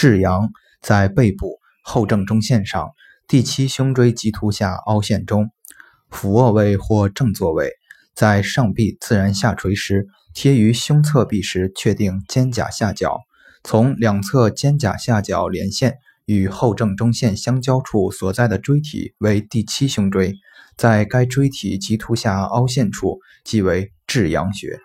至阳在背部后正中线上，第七胸椎棘突下凹陷中，俯卧位或正坐位，在上臂自然下垂时，贴于胸侧壁时，确定肩胛下角。从两侧肩胛下角连线与后正中线相交处所在的椎体为第七胸椎，在该椎体棘突下凹陷处即为至阳穴。